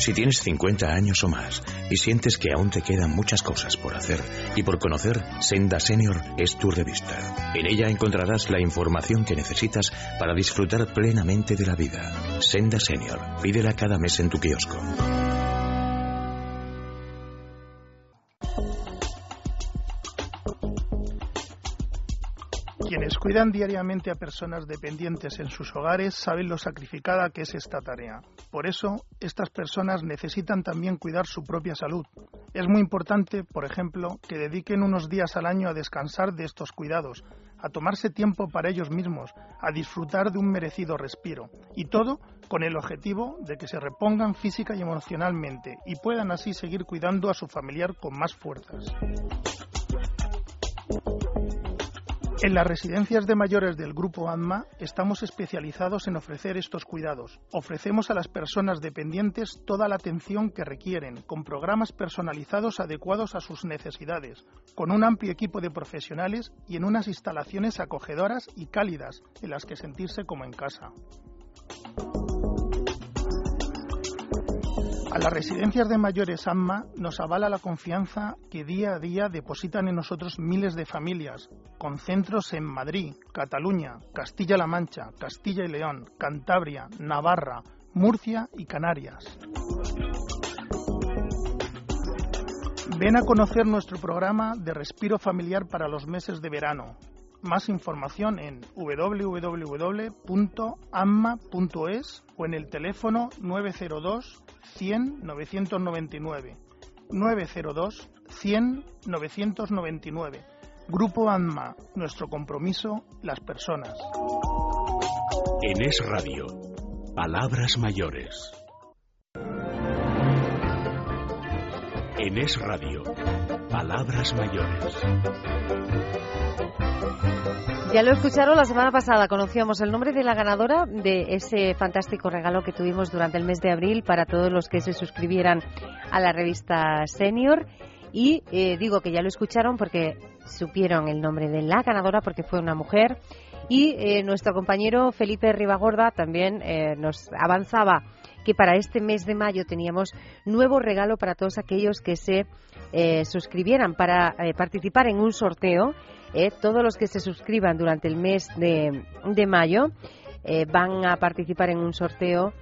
Si tienes 50 años o más y sientes que aún te quedan muchas cosas por hacer y por conocer, Senda Senior es tu revista. En ella encontrarás la información que necesitas para disfrutar plenamente de la vida. Senda Senior, pídela cada mes en tu kiosco. Quienes cuidan diariamente a personas dependientes en sus hogares saben lo sacrificada que es esta tarea. Por eso, estas personas necesitan también cuidar su propia salud. Es muy importante, por ejemplo, que dediquen unos días al año a descansar de estos cuidados, a tomarse tiempo para ellos mismos, a disfrutar de un merecido respiro. Y todo con el objetivo de que se repongan física y emocionalmente y puedan así seguir cuidando a su familiar con más fuerzas. En las residencias de mayores del Grupo ANMA estamos especializados en ofrecer estos cuidados. Ofrecemos a las personas dependientes toda la atención que requieren, con programas personalizados adecuados a sus necesidades, con un amplio equipo de profesionales y en unas instalaciones acogedoras y cálidas en las que sentirse como en casa. A las residencias de mayores AMMA nos avala la confianza que día a día depositan en nosotros miles de familias, con centros en Madrid, Cataluña, Castilla-La Mancha, Castilla y León, Cantabria, Navarra, Murcia y Canarias. Ven a conocer nuestro programa de respiro familiar para los meses de verano. Más información en www.amma.es o en el teléfono 902 100 999. 902 100 999. Grupo ANMA, nuestro compromiso, las personas. En Es Radio, Palabras Mayores. En Es Radio, Palabras Mayores. Ya lo escucharon la semana pasada, conocíamos el nombre de la ganadora de ese fantástico regalo que tuvimos durante el mes de abril para todos los que se suscribieran a la revista Senior. Y eh, digo que ya lo escucharon porque supieron el nombre de la ganadora porque fue una mujer. Y eh, nuestro compañero Felipe Ribagorda también eh, nos avanzaba que para este mes de mayo teníamos nuevo regalo para todos aquellos que se suscribieran para participar en un sorteo eh, todos los que se suscriban durante el mes de, mayo eh, van a participar en un sorteo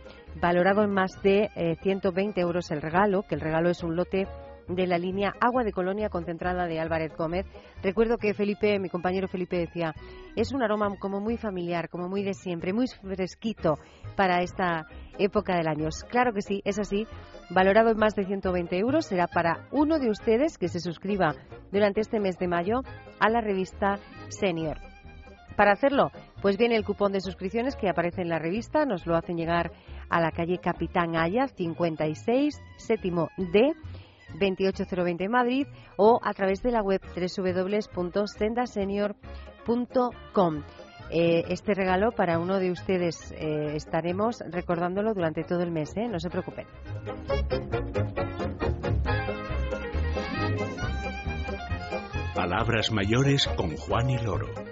valorado en más de 120 eh, euros el regalo, que el regalo es un lote de la línea Agua de Colonia concentrada de Álvarez Gómez. Recuerdo que Felipe, mi compañero Felipe decía, es un aroma como muy familiar, como muy de siempre, muy fresquito para esta época del año. Claro que sí, es así. Valorado en más de 120 euros, será para uno de ustedes que se suscriba durante este mes de mayo a la revista Senior. Para hacerlo, pues viene el cupón de suscripciones que aparece en la revista, nos lo hacen llegar a la calle Capitán Haya 56, séptimo D, 28020 Madrid o a través de la web www.sendasenior.com. Eh, este regalo para uno de ustedes eh, estaremos recordándolo durante todo el mes, ¿eh? no se preocupen. Palabras mayores con Juan y Loro.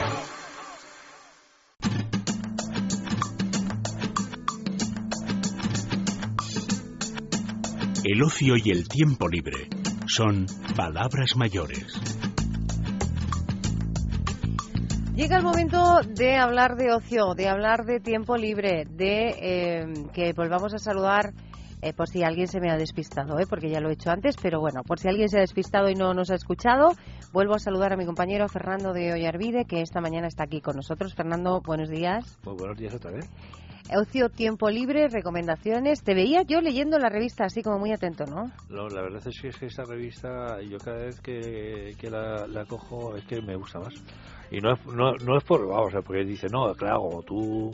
El ocio y el tiempo libre son palabras mayores. Llega el momento de hablar de ocio, de hablar de tiempo libre, de eh, que volvamos a saludar, eh, por si alguien se me ha despistado, eh, porque ya lo he hecho antes, pero bueno, por si alguien se ha despistado y no nos ha escuchado, vuelvo a saludar a mi compañero Fernando de Ollarvide, que esta mañana está aquí con nosotros. Fernando, buenos días. Muy buenos días otra vez. Ocio, tiempo libre, recomendaciones. Te veía yo leyendo la revista así como muy atento, ¿no? No, la verdad es que, es que esta revista, yo cada vez que, que la, la, cojo es que me gusta más. Y no es, no, no es por, vamos, porque dice, no, claro, tú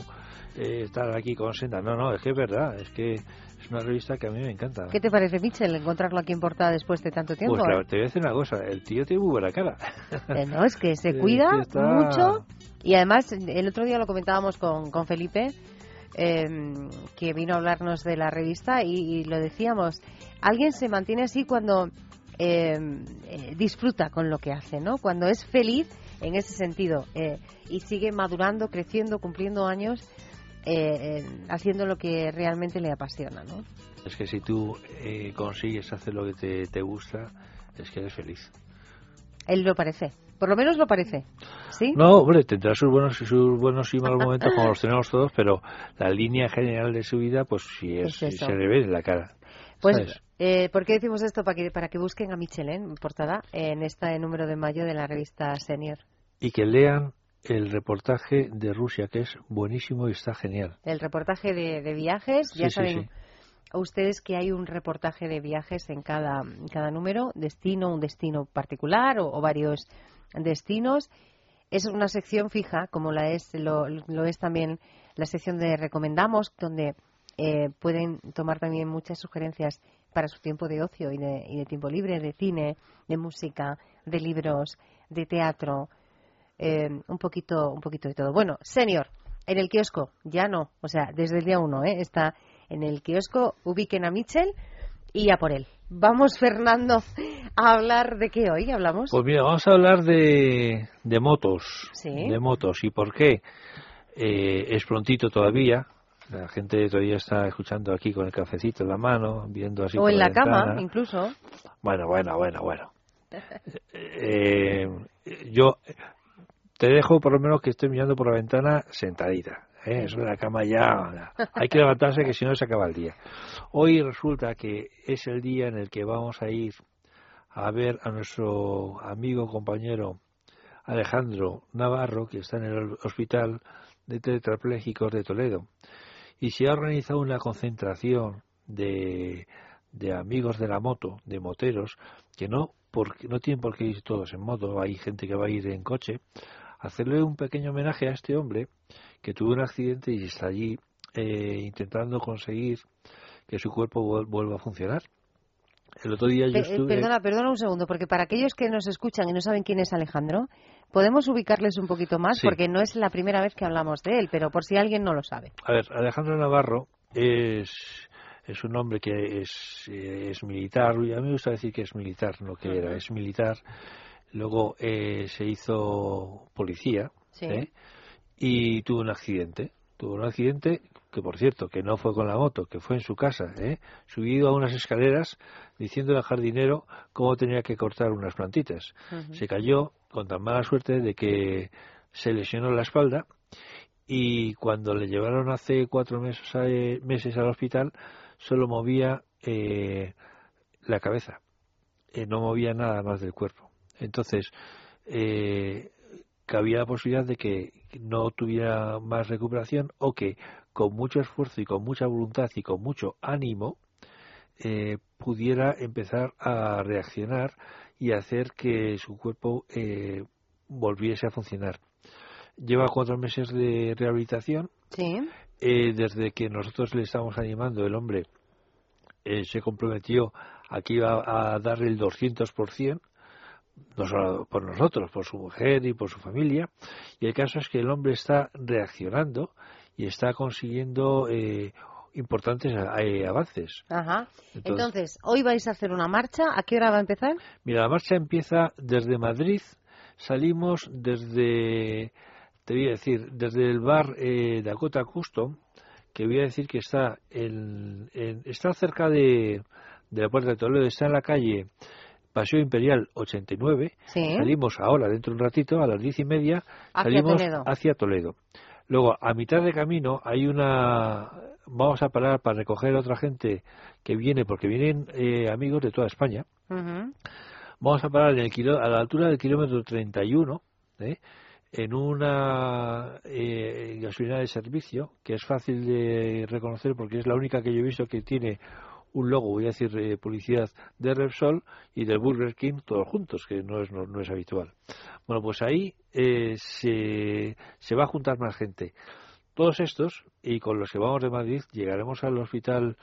eh, estás aquí con Senda. No, no, es que es verdad, es que es una revista que a mí me encanta. ¿Qué te parece, Michel, encontrarlo aquí en portada después de tanto tiempo? Pues claro, te voy a decir una cosa, el tío tiene muy buena cara. Eh, no, es que <laughs> se cuida está... mucho y además el otro día lo comentábamos con, con Felipe eh, que vino a hablarnos de la revista y, y, lo decíamos, alguien se mantiene así cuando eh, eh, disfruta con lo que hace, ¿no? Cuando es feliz en ese sentido eh, y sigue madurando, creciendo, cumpliendo años, eh, haciendo lo que realmente le apasiona, ¿no? Es que si tú eh, consigues hacer lo que te, te gusta, es que eres feliz. Él lo parece. Por lo menos lo parece. ¿Sí? No, hombre, tendrá sus buenos, sus buenos y malos momentos como los tenemos todos, pero la línea general de su vida, pues sí, es, Es se le ve en la cara. Pues, ¿sabes? eh, ¿por qué decimos esto? Para que, para que busquen a Michel en portada en este número de mayo de la revista Senior. Y que lean el reportaje de Rusia, que es buenísimo y está genial. El reportaje de, de viajes, ya Sí, sí, saben sí. Ustedes que hay un reportaje de viajes en cada, cada número, destino, un destino particular o, o varios destinos. Es una sección fija, como la es, lo, lo es también la sección de recomendamos, donde eh, pueden tomar también muchas sugerencias para su tiempo de ocio y de, y de tiempo libre, de cine, de música, de libros, de teatro, eh, un poquito, un poquito de todo. Bueno, senior, en el kiosco, ya no, o sea, desde el día uno, ¿eh? está en el kiosco, ubiquen a Mitchell y a por él. Vamos, Fernando, a hablar de qué hoy hablamos. Pues mira, vamos a hablar de, de motos. Sí. De motos. ¿Y por qué? Eh, es prontito todavía. La gente todavía está escuchando aquí con el cafecito en la mano, viendo así o en la cama, incluso. Bueno, bueno, bueno, bueno. <laughs> Eh, yo te dejo por lo menos que estoy mirando por la ventana sentadita. ¿Eh? Eso de la cama ya. Hay que levantarse que si no se acaba el día. Hoy resulta que es el día en el que vamos a ir a ver a nuestro amigo compañero Alejandro Navarro, que está en el hospital de tetrapléjicos de Toledo. Y se ha organizado una concentración de, de amigos de la moto, de moteros, que no, porque, no tienen por qué ir todos en moto, hay gente que va a ir en coche, hacerle un pequeño homenaje a este hombre que tuvo un accidente y está allí eh, intentando conseguir que su cuerpo vuel- vuelva a funcionar. El otro día yo Pe- eh, estuve... Perdona, perdona un segundo, porque para aquellos que nos escuchan y no saben quién es Alejandro, podemos ubicarles un poquito más, Sí. porque no es la primera vez que hablamos de él, pero por si alguien no lo sabe. A ver, Alejandro Navarro es es un hombre que es, eh, es militar, a mí me gusta decir que es militar, no que era, es militar, luego eh, se hizo policía ¿eh? Y tuvo un accidente, tuvo un accidente que por cierto, que no fue con la moto, que fue en su casa, ¿eh? subido a unas escaleras diciendo al jardinero cómo tenía que cortar unas plantitas. Se cayó con tan mala suerte de que se lesionó la espalda y cuando le llevaron hace cuatro meses, meses al hospital solo movía eh, la cabeza, eh, no movía nada más del cuerpo. Entonces, eh, cabía la posibilidad de que no tuviera más recuperación o que con mucho esfuerzo y con mucha voluntad y con mucho ánimo eh, pudiera empezar a reaccionar y hacer que su cuerpo eh, volviese a funcionar lleva cuatro meses de rehabilitación. Sí. Eh, desde que nosotros le estamos animando, el hombre eh, se comprometió a que iba a dar el 200%, no solo por nosotros, por su mujer y por su familia. Y el caso es que el hombre está reaccionando y está consiguiendo eh, importantes avances. Ajá. Entonces, Entonces, hoy vais a hacer una marcha. ¿A qué hora va a empezar? Mira, la marcha empieza desde Madrid. Salimos desde te voy a decir, desde el bar eh, Dakota Custom, que voy a decir que está, en, está cerca de, de la Puerta de Toledo, está en la calle Paseo Imperial 89. Salimos ahora, dentro de un ratito, a las diez y media, salimos hacia Toledo. Luego, a mitad de camino, hay una. Vamos a parar para recoger a otra gente que viene, porque vienen eh, amigos de toda España. Vamos a parar en el a la altura del kilómetro 31. ¿eh? en una eh, gasolina de servicio que es fácil de reconocer porque es la única que yo he visto que tiene un logo, voy a decir, eh, publicidad de Repsol y del Burger King todos juntos, que no es, no, es habitual. Bueno, pues ahí eh, se, se va a juntar más gente. Todos estos, y con los que vamos de Madrid, llegaremos al hospital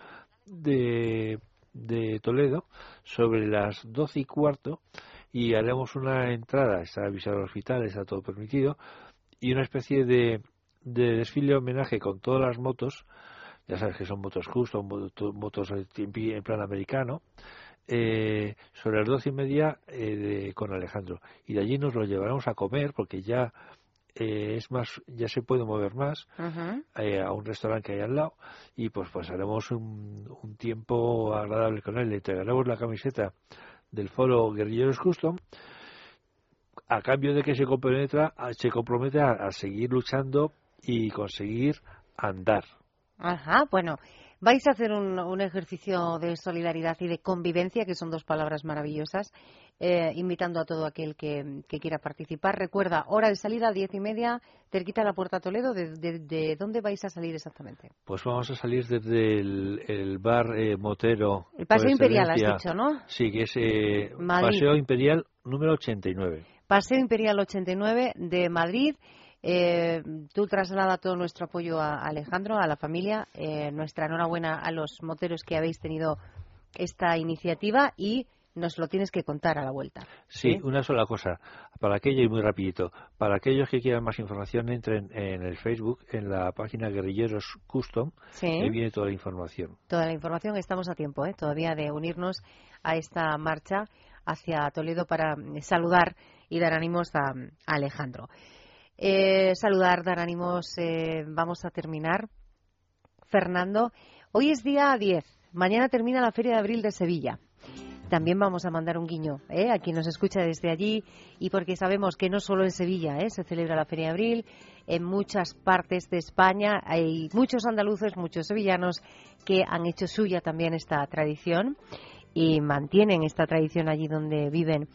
de, de Toledo sobre las doce y cuarto y haremos una entrada, está avisado el hospital, está todo permitido, y una especie de, de desfile homenaje con todas las motos, ya sabes que son motos justo, motos en plan americano, eh, sobre las doce y media eh, con Alejandro. Y de allí nos lo llevaremos a comer porque ya eh, es más, ya se puede mover más a un restaurante que hay al lado y pues haremos un, un tiempo agradable con él. Le entregaremos la camiseta del foro Guerrilleros Custom a cambio de que se comprometa, se compromete a, seguir luchando y conseguir andar. Ajá, bueno, vais a hacer un, un, ejercicio de solidaridad y de convivencia, que son dos palabras maravillosas, eh, invitando a todo aquel que, quiera participar. Recuerda, hora de salida, diez y media, cerquita de la Puerta Toledo. ¿De, dónde vais a salir exactamente? Pues vamos a salir desde el, bar eh, Motero. El Paseo Imperial, has dicho, ¿no? Sí, que es eh, Paseo Imperial número 89. Paseo Imperial 89 de Madrid. Eh, tú traslada todo nuestro apoyo a Alejandro, a la familia, nuestra enhorabuena a los moteros que habéis tenido esta iniciativa y nos lo tienes que contar a la vuelta. Sí, una sola cosa. Para aquello y muy rapidito. Para aquellos que quieran más información, entren en el Facebook, en la página Guerrilleros Custom, sí. y viene toda la información. Toda la información. Estamos a tiempo ¿eh? todavía de unirnos a esta marcha hacia Toledo para saludar y dar ánimos a, Alejandro. Eh, saludar, dar ánimos. Eh, vamos a terminar. Fernando, hoy es día 10. Mañana termina la Feria de Abril de Sevilla también vamos a mandar un guiño ¿eh? a quien nos escucha desde allí y porque sabemos que no solo en Sevilla ¿eh? se celebra la Feria de Abril, en muchas partes de España hay muchos andaluces, muchos sevillanos que han hecho suya también esta tradición y mantienen esta tradición allí donde viven.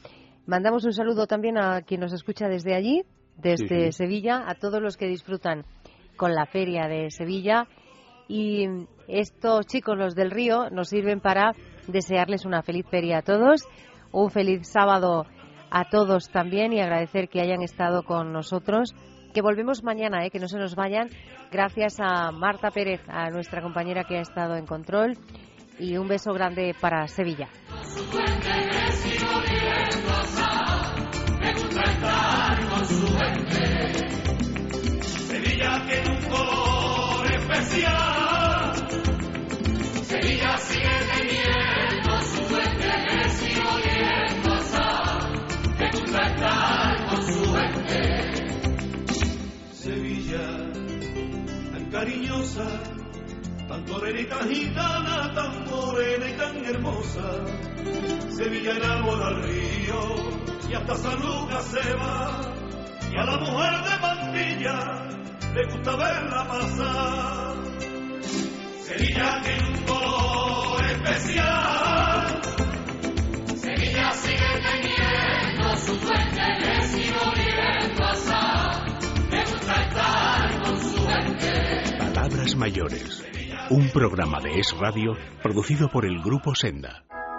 Mandamos un saludo también a quien nos escucha desde allí, desde Sevilla, a todos los que disfrutan con la Feria de Sevilla y estos chicos, los del río, nos sirven para desearles una feliz feria a todos, un feliz sábado a todos también y agradecer que hayan estado con nosotros. Que volvemos mañana, ¿eh? que no se nos vayan. Gracias a Marta Pérez, a nuestra compañera que ha estado en control. Y un beso grande para Sevilla. Cariñosa, tan torera y tan gitana, tan morena y tan hermosa. Sevilla enamora al río y hasta San Lucas se va. Y a la mujer de Mantilla le gusta verla pasar. Sevilla tiene un color especial. Sevilla sigue teniendo su duende, le sigue oliendo a me gusta estar con su gente. Palabras mayores. Un programa de Es Radio producido por el Grupo Senda.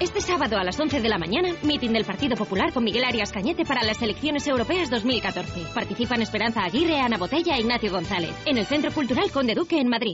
Este sábado a las 11 de la mañana, meeting del Partido Popular con Miguel Arias Cañete para las elecciones europeas 2014. Participan Esperanza Aguirre, Ana Botella e Ignacio González. En el Centro Cultural Conde Duque en Madrid.